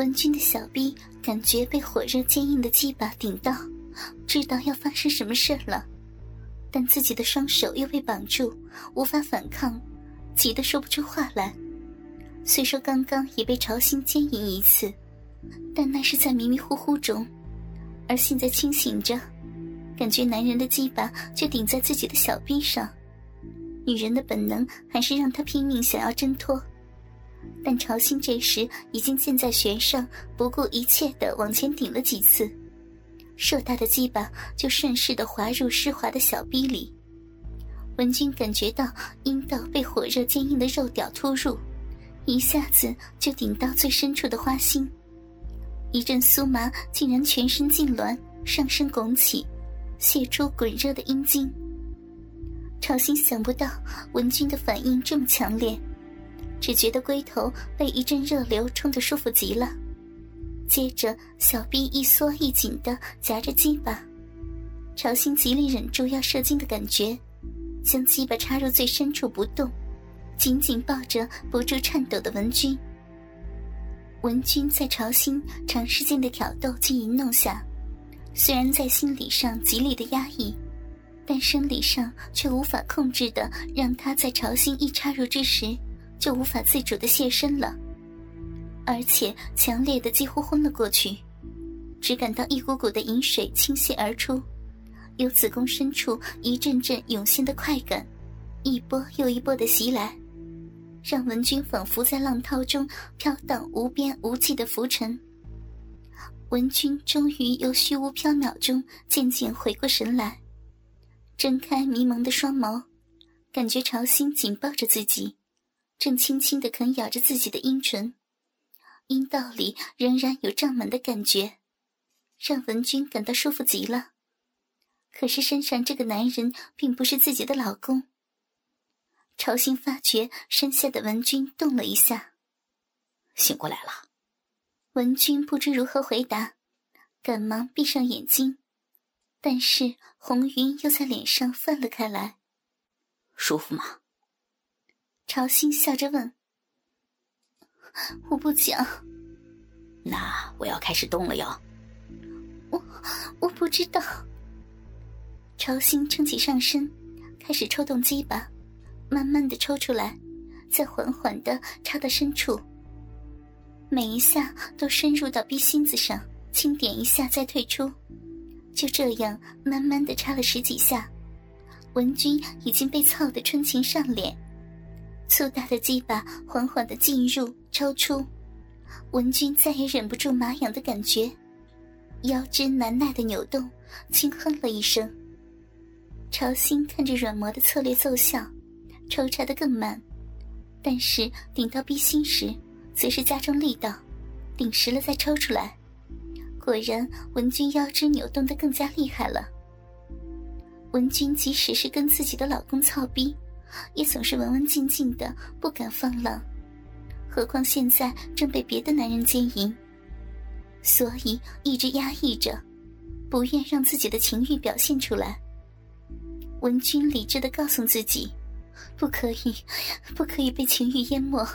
文君的小臂感觉被火热坚硬的鸡巴顶到，知道要发生什么事了，但自己的双手又被绑住，无法反抗，急得说不出话来。虽说刚刚也被朝心奸淫一次，但那是在迷迷糊糊中，而现在清醒着，感觉男人的鸡巴却顶在自己的小臂上，女人的本能还是让她拼命想要挣脱。但朝心这时已经箭在弦上，不顾一切的往前顶了几次，硕大的鸡巴就顺势的滑入湿滑的小逼里。文君感觉到阴道被火热坚硬的肉屌突入，一下子就顶到最深处的花心，一阵酥麻竟然全身痉挛，上身拱起，泄出滚热的阴茎。朝心想不到文君的反应这么强烈。只觉得龟头被一阵热流冲得舒服极了，接着小臂一缩一紧的夹着鸡巴，朝心极力忍住要射精的感觉，将鸡巴插入最深处不动，紧紧抱着不住颤抖的文君。文君在朝心长时间的挑逗及淫弄下，虽然在心理上极力的压抑，但生理上却无法控制的让他在朝心一插入之时。就无法自主的现身了，而且强烈的几乎昏了过去，只感到一股股的饮水倾泻而出，由子宫深处一阵阵涌现的快感，一波又一波的袭来，让文君仿佛在浪涛中飘荡无边无际的浮沉。文君终于由虚无缥缈中渐渐回过神来，睁开迷蒙的双眸，感觉潮心紧抱着自己。正轻轻的啃咬着自己的阴唇，阴道里仍然有胀满的感觉，让文君感到舒服极了。可是身上这个男人并不是自己的老公。朝心发觉身下的文君动了一下，醒过来了。文君不知如何回答，赶忙闭上眼睛，但是红云又在脸上泛了开来。舒服吗？朝心笑着问：“我不讲。”那我要开始动了哟。我我不知道。朝心撑起上身，开始抽动鸡巴，慢慢的抽出来，再缓缓的插到深处。每一下都深入到逼心子上，轻点一下再退出。就这样慢慢的插了十几下，文君已经被操得春情上脸。粗大的鸡巴缓缓的进入、抽出，文君再也忍不住麻痒的感觉，腰肢难耐的扭动，轻哼了一声。朝心看着软磨的策略奏效，抽插的更慢，但是顶到逼心时，则是加重力道，顶实了再抽出来。果然，文君腰肢扭动的更加厉害了。文君即使是跟自己的老公操逼。也总是文文静静的，不敢放浪，何况现在正被别的男人奸淫，所以一直压抑着，不愿让自己的情欲表现出来。文君理智的告诉自己，不可以，不可以被情欲淹没。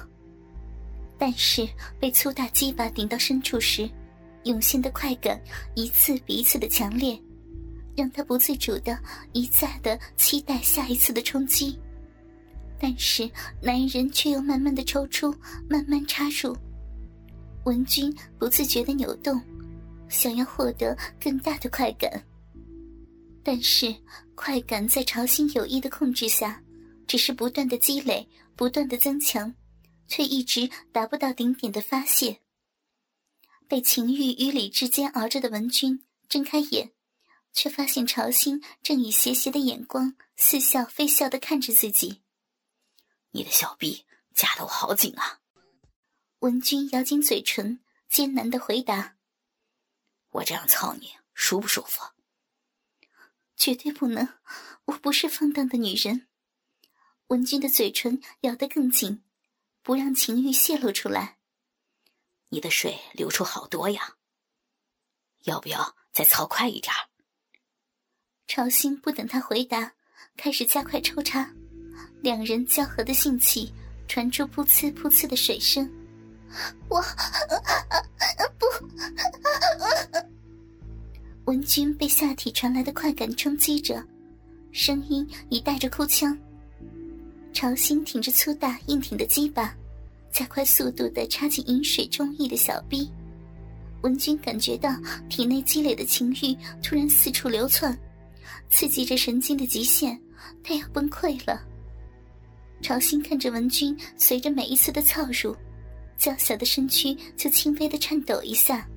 但是被粗大鸡巴顶到深处时，涌现的快感一次比一次的强烈，让他不自主的一再的期待下一次的冲击。但是男人却又慢慢的抽出，慢慢插入。文君不自觉的扭动，想要获得更大的快感。但是快感在朝心有意的控制下，只是不断的积累，不断的增强，却一直达不到顶点的发泄。被情欲与理智煎熬着的文君睁开眼，却发现朝心正以邪邪的眼光似笑非笑的看着自己。你的小臂夹得我好紧啊！文君咬紧嘴唇，艰难的回答：“我这样操你舒不舒服？”绝对不能，我不是放荡的女人。文君的嘴唇咬得更紧，不让情欲泄露出来。你的水流出好多呀，要不要再操快一点？朝心不等他回答，开始加快抽插。两人交合的性器传出噗呲噗呲的水声，我不。文君被下体传来的快感冲击着，声音已带着哭腔。朝心挺着粗大硬挺的鸡巴，加快速度的插进饮水中溢的小臂。文君感觉到体内积累的情欲突然四处流窜，刺激着神经的极限，他要崩溃了。朝心看着文君随着每一次的操入，娇小的身躯就轻微的颤抖一下，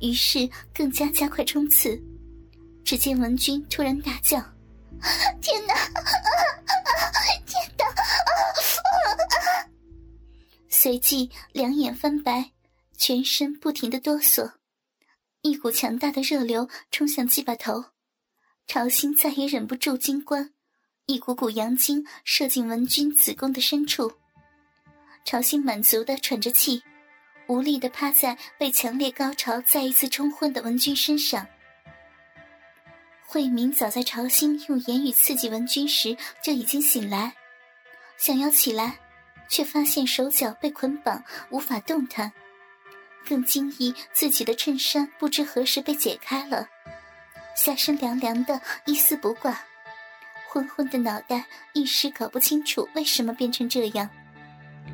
于是更加加快冲刺。只见文君突然大叫：“天哪！”随即两眼翻白，全身不停的哆嗦，一股强大的热流冲向鸡巴头，朝心再也忍不住惊慌，一股股阳精射进文君子宫的深处，朝心满足的喘着气，无力的趴在被强烈高潮再一次冲昏的文君身上。慧明早在朝心用言语刺激文君时就已经醒来，想要起来。却发现手脚被捆绑，无法动弹，更惊异自己的衬衫不知何时被解开了，下身凉凉的，一丝不挂，昏昏的脑袋一时搞不清楚为什么变成这样，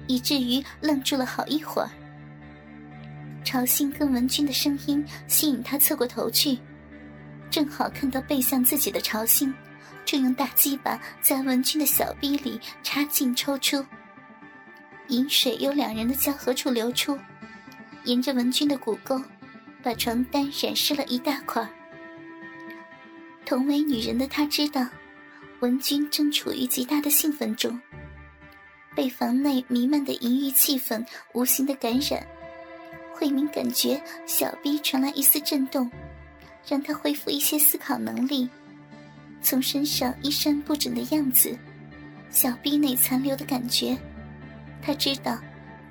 以至于愣住了好一会儿。朝信跟文君的声音吸引他侧过头去，正好看到背向自己的朝信，正用大鸡巴在文君的小臂里插进抽出。饮水由两人的交合处流出，沿着文君的骨沟，把床单染湿了一大块。同为女人的她知道，文君正处于极大的兴奋中，被房内弥漫的淫欲气氛无形的感染。慧敏感觉小臂传来一丝震动，让她恢复一些思考能力。从身上衣衫不整的样子，小臂内残留的感觉。他知道，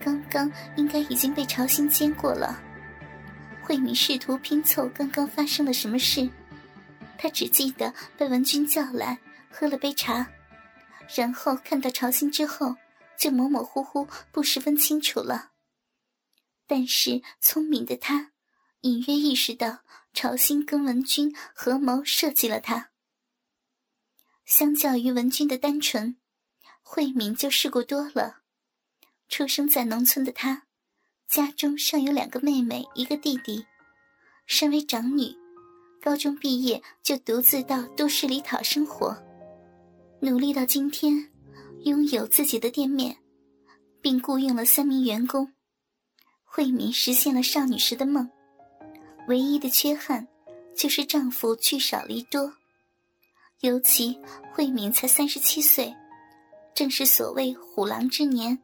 刚刚应该已经被朝心奸过了。慧敏试图拼凑刚刚发生了什么事，他只记得被文君叫来喝了杯茶，然后看到朝心之后，就模模糊糊不十分清楚了。但是聪明的他，隐约意识到朝心跟文君合谋设计了他。相较于文君的单纯，慧敏就试过多了。出生在农村的她，家中尚有两个妹妹，一个弟弟。身为长女，高中毕业就独自到都市里讨生活，努力到今天，拥有自己的店面，并雇佣了三名员工。慧敏实现了少女时的梦，唯一的缺憾就是丈夫聚少离多。尤其慧敏才三十七岁，正是所谓虎狼之年。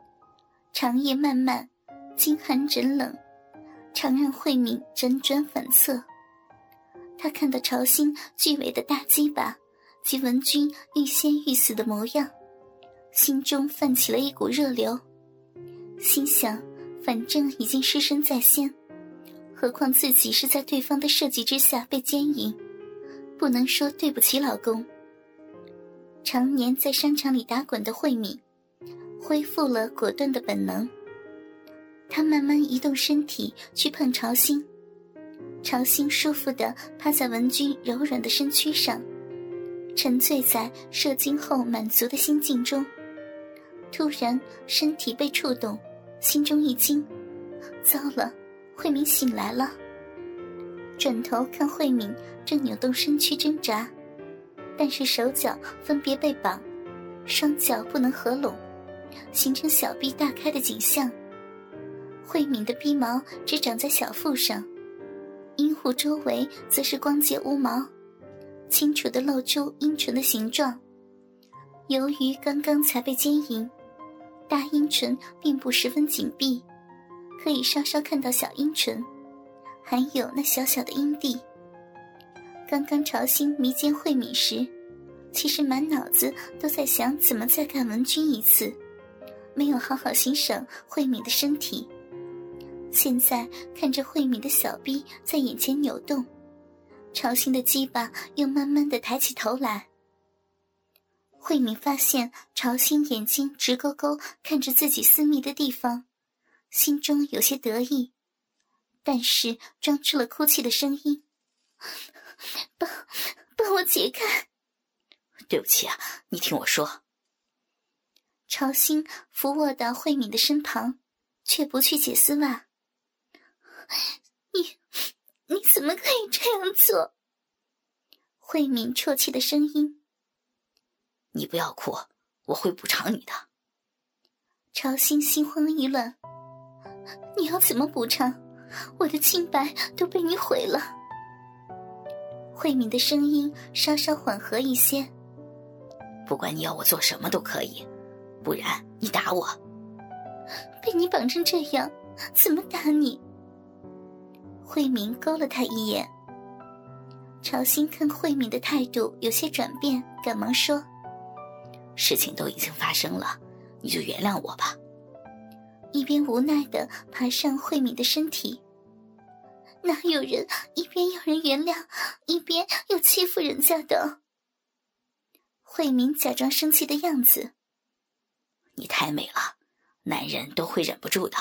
长夜漫漫，惊寒枕冷，常让慧敏辗转反侧。他看到朝心巨伟的大鸡巴及文君欲仙欲死的模样，心中泛起了一股热流，心想：反正已经失身在先，何况自己是在对方的设计之下被奸淫，不能说对不起老公。常年在商场里打滚的慧敏。恢复了果断的本能，她慢慢移动身体去碰潮心，潮心舒服的趴在文君柔软的身躯上，沉醉在射精后满足的心境中。突然，身体被触动，心中一惊，糟了，慧敏醒来了。转头看慧敏正扭动身躯挣扎，但是手脚分别被绑，双脚不能合拢。形成小臂大开的景象。慧敏的鼻毛只长在小腹上，阴户周围则是光洁无毛，清楚的露出阴唇的形状。由于刚刚才被奸淫，大阴唇并不十分紧闭，可以稍稍看到小阴唇，还有那小小的阴蒂。刚刚朝心迷奸慧敏时，其实满脑子都在想怎么再干文君一次。没有好好欣赏慧敏的身体，现在看着慧敏的小臂在眼前扭动，潮心的鸡巴又慢慢的抬起头来。慧敏发现潮心眼睛直勾勾看着自己私密的地方，心中有些得意，但是装出了哭泣的声音：“帮帮我解开！”对不起啊，你听我说。朝心伏卧到慧敏的身旁，却不去解丝袜。你你怎么可以这样做？慧敏啜泣的声音。你不要哭，我会补偿你的。朝心心慌意乱，你要怎么补偿？我的清白都被你毁了。慧敏的声音稍稍缓和一些。不管你要我做什么都可以，不然你打我。被你绑成这样，怎么打你？慧敏勾了他一眼。朝心看慧敏的态度有些转变，赶忙说。事情都已经发生了，你就原谅我吧。一边无奈的爬上慧敏的身体。哪有人一边要人原谅，一边又欺负人家的？慧敏假装生气的样子。你太美了，男人都会忍不住的。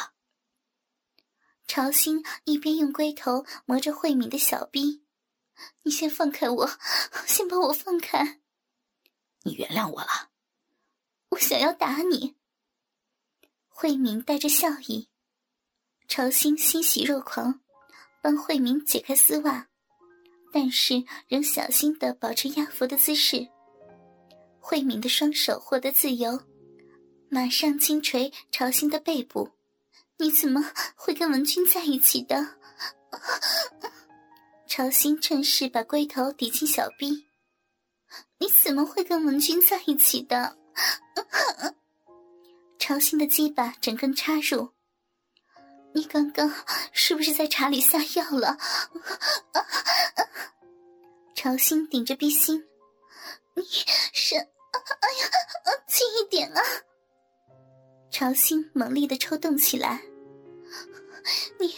朝心一边用龟头磨着慧敏的小臂，你先放开我，先把我放开。你原谅我了。我想要打你。慧敏带着笑意，朝心欣喜若狂，帮慧敏解开丝袜，但是仍小心的保持压服的姿势。慧敏的双手获得自由，马上轻捶朝心的背部。你怎么会跟文君在一起的？朝心趁势把龟头抵进小臂。你怎么会跟文君在一起的？朝心的鸡巴整根插入，你刚刚是不是在茶里下药了？朝心顶着逼心，你是……哎呀，轻一点啊！朝心猛烈的抽动起来，你，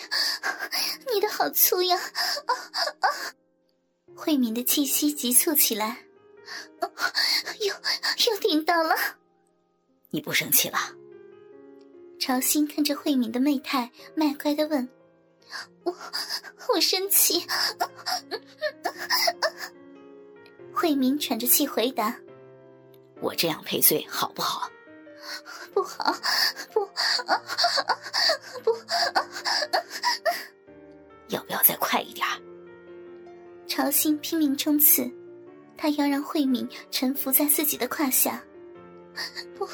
你的好粗呀！慧敏的气息急促起来。又又听到了，你不生气了？朝心看着慧敏的媚态，卖乖的问：“我我生气。”慧敏喘着气回答：“我这样赔罪好不好？”“不好，不，不。”“要不要再快一点？”朝心拼命冲刺。他要让慧敏臣服在自己的胯下，不，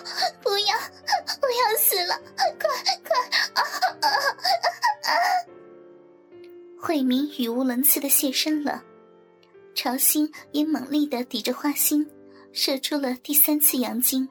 不要，我要死了！快，快！慧敏语无伦次的现身了，朝心也猛力的抵着花心，射出了第三次阳精。